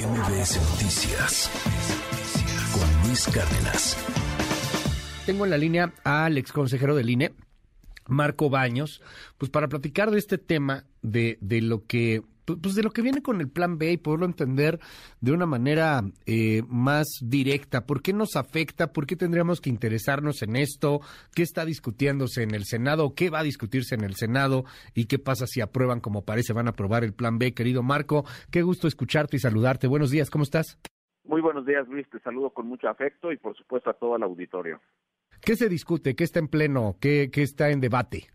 MBS Noticias con Luis Cárdenas. Tengo en la línea al ex consejero del INE, Marco Baños, pues para platicar de este tema de, de lo que pues de lo que viene con el plan B y poderlo entender de una manera eh, más directa. ¿Por qué nos afecta? ¿Por qué tendríamos que interesarnos en esto? ¿Qué está discutiéndose en el Senado? ¿Qué va a discutirse en el Senado? ¿Y qué pasa si aprueban, como parece, van a aprobar el plan B? Querido Marco, qué gusto escucharte y saludarte. Buenos días, ¿cómo estás? Muy buenos días, Luis. Te saludo con mucho afecto y, por supuesto, a todo el auditorio. ¿Qué se discute? ¿Qué está en pleno? ¿Qué, qué está en debate?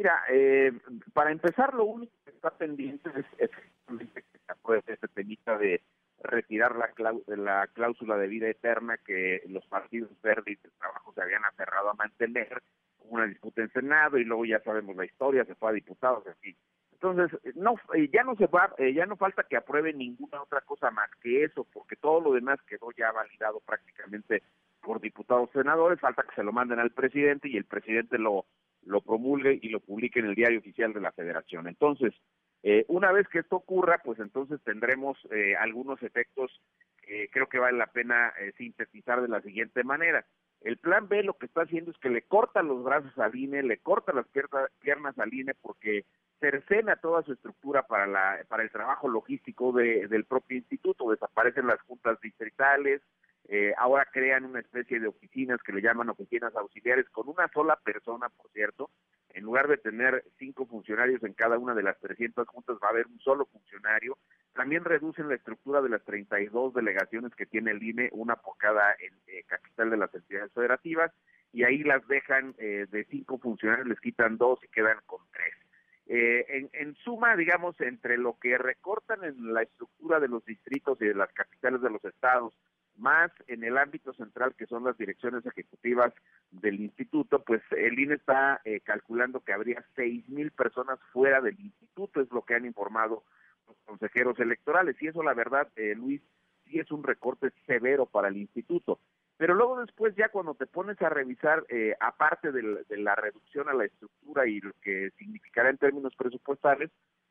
Mira, eh, para empezar, lo único que está pendiente es efectivamente que se apruebe este temita de retirar la, la cláusula de vida eterna que los partidos verdes y de trabajo se habían aferrado a mantener, una disputa en Senado y luego ya sabemos la historia, se fue a diputados, así. Entonces, no, eh, ya no se va, eh, ya no falta que apruebe ninguna otra cosa más que eso, porque todo lo demás quedó ya validado prácticamente por diputados senadores, falta que se lo manden al presidente y el presidente lo lo promulgue y lo publique en el diario oficial de la federación. Entonces, eh, una vez que esto ocurra, pues entonces tendremos eh, algunos efectos que creo que vale la pena eh, sintetizar de la siguiente manera. El plan B lo que está haciendo es que le corta los brazos al INE, le corta las piernas al INE porque cercena toda su estructura para, la, para el trabajo logístico del propio instituto. Desaparecen las juntas distritales, eh, ahora crean una especie de oficinas que le llaman oficinas auxiliares con una sola persona, por cierto. En lugar de tener cinco funcionarios en cada una de las 300 juntas, va a haber un solo funcionario. También reducen la estructura de las 32 delegaciones que tiene el INE, una por cada eh, capital de las entidades federativas, y ahí las dejan eh, de cinco funcionarios, les quitan dos y quedan con tres. en, en, suma, digamos, entre lo que recortan en la estructura de los distritos y de las capitales de los estados, más en el ámbito central que son las direcciones ejecutivas del instituto, pues el INE está eh, calculando que habría seis mil personas fuera del instituto, es lo que han informado los consejeros electorales, y eso la verdad, eh, Luis, sí es un recorte severo para el instituto. Pero luego después ya cuando te pones a revisar, eh, aparte de la reducción a la estructura y lo que significará en términos presupuestales,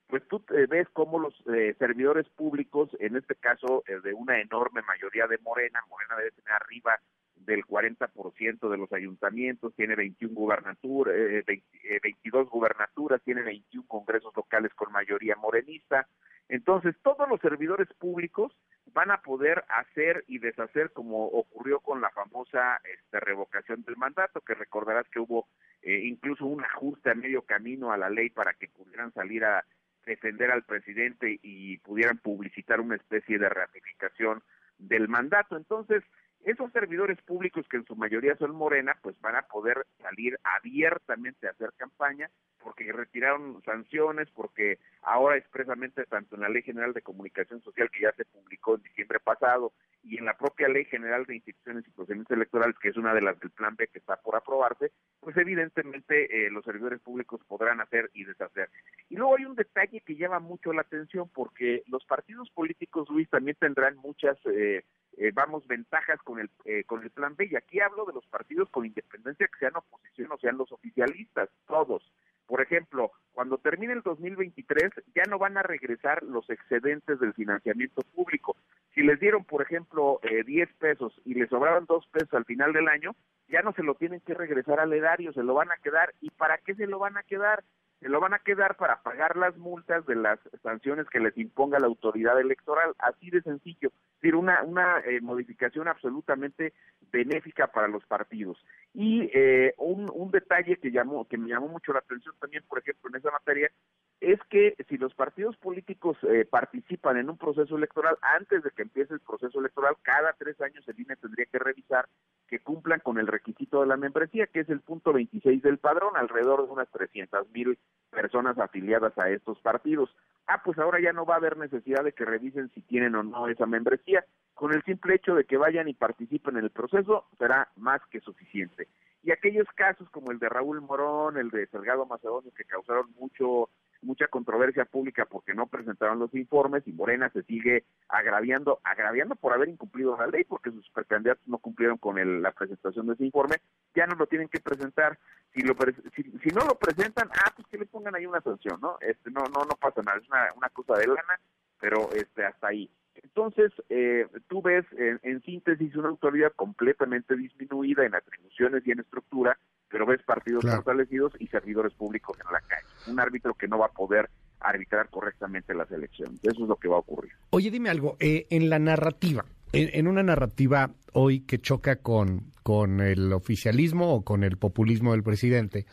pues tú eh, ves cómo los eh, servidores públicos, en este caso eh, de una enorme mayoría de Morena, Morena debe tener arriba del 40% de los ayuntamientos, tiene 21 gubernaturas, 22 gubernaturas, tiene 21 congresos locales con mayoría morenista. Entonces, todos los servidores públicos van a poder hacer y deshacer como ocurrió con la famosa este, revocación del mandato, que recordarás que hubo incluso un ajuste a medio camino a la ley para que pudieran salir a defender al presidente y pudieran publicitar una especie de ratificación del mandato. Entonces, esos servidores públicos que en su mayoría son Morena, pues van a poder salir abiertamente a hacer campaña porque retiraron sanciones, porque ahora expresamente tanto en la Ley General de Comunicación Social que ya se publicó en diciembre pasado y en la propia Ley General de Instituciones y Procedimientos Electorales, que es una de las del Plan B que está por aprobarse, pues evidentemente eh, los servidores públicos podrán hacer y deshacer. Y luego hay un detalle que llama mucho la atención porque los partidos políticos, Luis, también tendrán muchas, eh, eh, vamos, ventajas con el, con el Plan B. Y aquí hablo de los partidos con independencia que sean oposición o sean los oficialistas, todos. Por ejemplo, cuando termine el 2023 ya no van a regresar los excedentes del financiamiento público. Si les dieron, por ejemplo, eh, 10 pesos y les sobraban 2 pesos al final del año, ya no se lo tienen que regresar al erario, se lo van a quedar. ¿Y para qué se lo van a quedar? Se lo van a quedar para pagar las multas de las sanciones que les imponga la autoridad electoral, así de sencillo decir, una, una eh, modificación absolutamente benéfica para los partidos. Y eh, un, un detalle que, llamó, que me llamó mucho la atención también, por ejemplo, en esa materia, es que si los partidos políticos eh, participan en un proceso electoral, antes de que empiece el proceso electoral, cada tres años el INE tendría que revisar que cumplan con el requisito de la membresía, que es el punto 26 del padrón, alrededor de unas 300 mil personas afiliadas a estos partidos. Ah, pues ahora ya no va a haber necesidad de que revisen si tienen o no esa membresía. Con el simple hecho de que vayan y participen en el proceso, será más que suficiente. Y aquellos casos como el de Raúl Morón, el de Salgado Macedonio, que causaron mucho mucha controversia pública porque no presentaron los informes y Morena se sigue agraviando, agraviando por haber incumplido la ley porque sus precandidatos no cumplieron con la presentación de ese informe, ya no lo tienen que presentar. Si, lo, si, si, no lo presentan, ah, pues que le pongan ahí una sanción, ¿no? Este, no, no, no pasa nada, es una, una cosa de lana, pero este, hasta ahí. entonces eh, tú ves en, síntesis una autoridad completamente disminuida en atribuciones y en estructura, pero ves partidos fortalecidos y servidores públicos en la calle. Un árbitro que no va a poder arbitrar correctamente las elecciones. Eso es lo que va a ocurrir. Oye, dime algo, eh, en la narrativa, en, una narrativa hoy que choca con, con el oficialismo o con el populismo del presidente,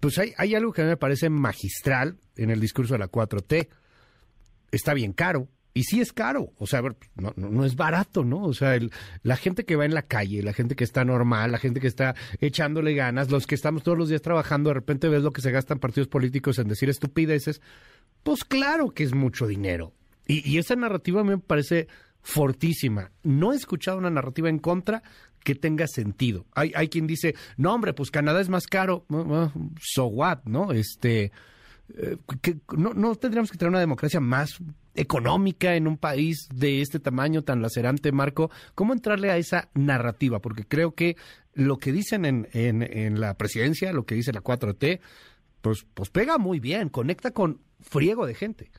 pues hay, hay algo que a mí me parece magistral en el discurso de la 4T. Está bien caro, y sí es caro, o sea, no, no, es barato, ¿no? O sea, la gente que va en la calle, la gente que está normal, la gente que está echándole ganas, los que estamos todos los días trabajando, de repente ves lo que se gastan partidos políticos en decir estupideces, pues claro que es mucho dinero. Y, esa narrativa a me parece fortísima. No he escuchado una narrativa en contra que tenga sentido. Hay, hay quien dice, no hombre, pues Canadá es más caro, so what, ¿no? Este, eh, no, no tendríamos que tener una democracia más económica en un país de este tamaño tan lacerante, Marco. ¿Cómo entrarle a esa narrativa? Porque creo que lo que dicen en, en, la presidencia, lo que dice la 4T, pues, pues pega muy bien, conecta con friego de gente.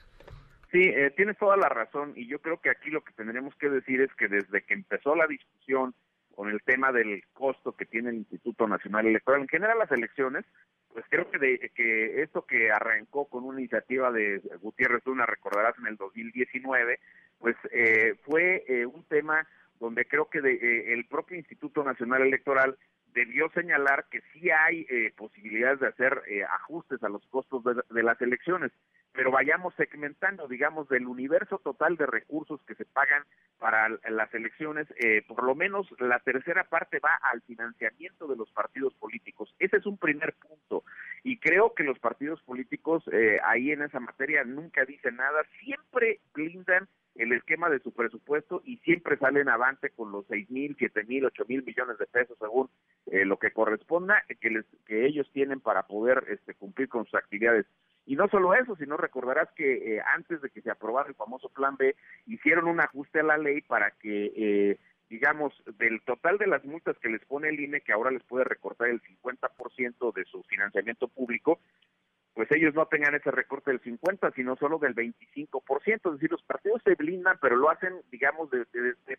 Sí, eh, tienes toda la razón y yo creo que aquí lo que tendríamos que decir es que desde que empezó la discusión con el tema del costo que tiene el Instituto Nacional Electoral, en general las elecciones, pues creo que, de, que esto que arrancó con una iniciativa de Gutiérrez Luna, recordarás en el 2019, pues eh, fue eh, un tema donde creo que de, eh, el propio Instituto Nacional Electoral debió señalar que sí hay posibilidades de hacer ajustes a los costos de, las elecciones pero vayamos segmentando, digamos, del universo total de recursos que se pagan para las elecciones, eh, por lo menos la tercera parte va al financiamiento de los partidos políticos. Ese es un primer punto. Y creo que los partidos políticos eh, ahí en esa materia nunca dicen nada, siempre blindan el esquema de su presupuesto y siempre salen avante con los seis mil, siete mil, ocho mil millones de pesos según eh, lo que corresponda que, les, que ellos tienen para poder este, cumplir con sus actividades. Y no solo eso, sino recordarás que eh, antes de que se aprobara el famoso Plan B, hicieron un ajuste a la ley para que, eh, digamos, del total de las multas que les pone el INE, que ahora les puede recortar el 50% de su financiamiento público, pues ellos no tengan ese recorte del 50, sino solo del 25%. Es decir, los partidos se blindan, pero lo hacen, digamos, de,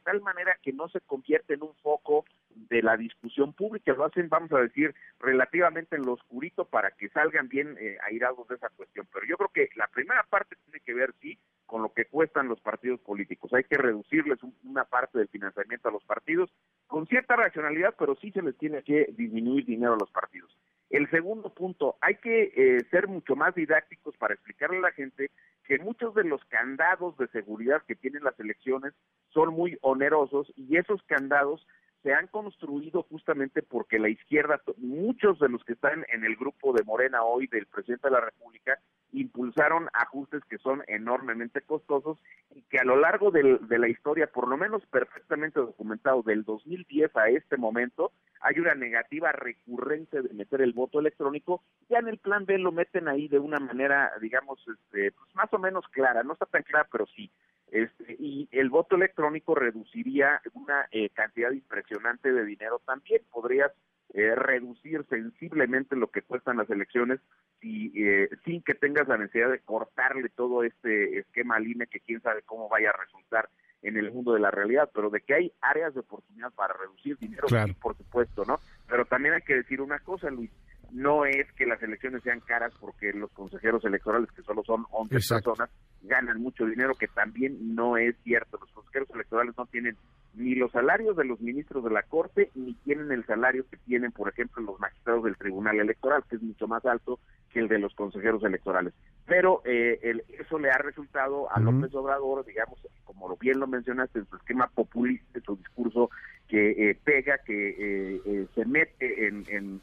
tal manera que no se convierte en un foco de la discusión pública. Lo hacen, vamos a decir, relativamente en lo oscurito para que salgan bien eh, airados de esa cuestión. Pero yo creo que la primera parte tiene que ver, sí, con lo que cuestan los partidos políticos. Hay que reducirles una parte del financiamiento a los partidos con cierta racionalidad, pero sí se les tiene que disminuir dinero a los partidos. El segundo punto, hay que eh, ser mucho más didácticos para explicarle a la gente que muchos de los candados de seguridad que tienen las elecciones son muy onerosos y esos candados se han construido justamente porque la izquierda, muchos de los que están en el grupo de Morena hoy del presidente de la República, impulsaron ajustes que son enormemente costosos y que a lo largo de la historia, por lo menos perfectamente documentado, del 2010 a este momento, hay una negativa recurrente de meter el voto electrónico. Ya en el plan B lo meten ahí de una manera, digamos, este, pues más o menos clara, no está tan clara, pero sí. Este, y el voto electrónico reduciría una eh, cantidad impresionante de dinero también. Podrías eh, reducir sensiblemente lo que cuestan las elecciones y, eh, sin que tengas la necesidad de cortarle todo este esquema al INE que quién sabe cómo vaya a resultar en el mundo de la realidad, pero de que hay áreas de oportunidad para reducir dinero, sí, por supuesto, ¿no? Pero también hay que decir una cosa, Luis, no es que las elecciones sean caras porque los consejeros electorales, que solo son 11 personas, ganan mucho dinero, que también no es cierto. Los consejeros electorales no tienen ni los salarios de los ministros de la Corte, ni tienen el salario que tienen, por ejemplo, los magistrados del Tribunal Electoral, que es mucho más alto que el de los consejeros electorales. Pero eh, el, eso le ha resultado a López Obrador, digamos, como lo bien lo mencionaste, en su esquema populista, su discurso que eh, pega, que eh, se mete en en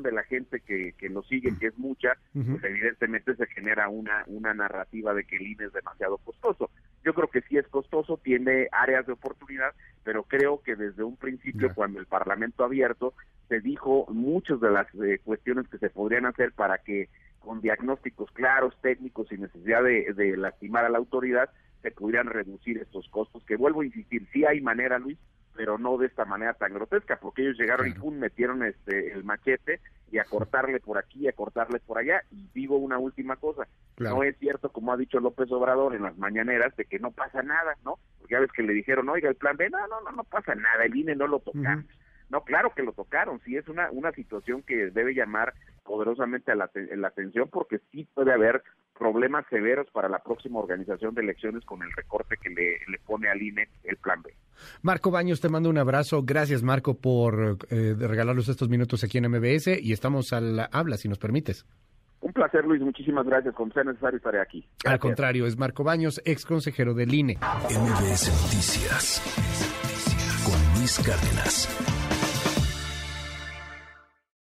de la gente que, que lo sigue, que es mucha, pues evidentemente se genera una, una narrativa de que el INE es demasiado costoso. Yo creo que sí es costoso, tiene áreas de oportunidad, pero creo que desde un principio, cuando el Parlamento abierto, se dijo muchas de las eh, cuestiones que se podrían hacer para que con diagnósticos claros, técnicos, sin necesidad de, de lastimar a la autoridad, se pudieran reducir estos costos, que vuelvo a insistir, sí hay manera, Luis, pero no de esta manera tan grotesca, porque ellos llegaron y pum, metieron este el machete y a cortarle por aquí, y a cortarle por allá. Y digo una última cosa, no es cierto, como ha dicho López Obrador en las mañaneras, de que no pasa nada, ¿no? Porque ya ves que le dijeron, oiga, el plan B, no, no, no, no pasa nada, el INE no lo toca. No, claro que lo tocaron, sí es una, una situación que debe llamar poderosamente a la, la atención porque sí puede haber problemas severos para la próxima organización de elecciones con el recorte que le, le pone al INE el plan B. Marco Baños, te mando un abrazo. Gracias, Marco, por eh, regalarnos estos minutos aquí en MBS y estamos al habla, si nos permites. Un placer, Luis. Muchísimas gracias. Cuando sea necesario, estaré aquí. Al contrario, es Marco Baños, ex consejero del INE. MBS Noticias con Luis Cárdenas.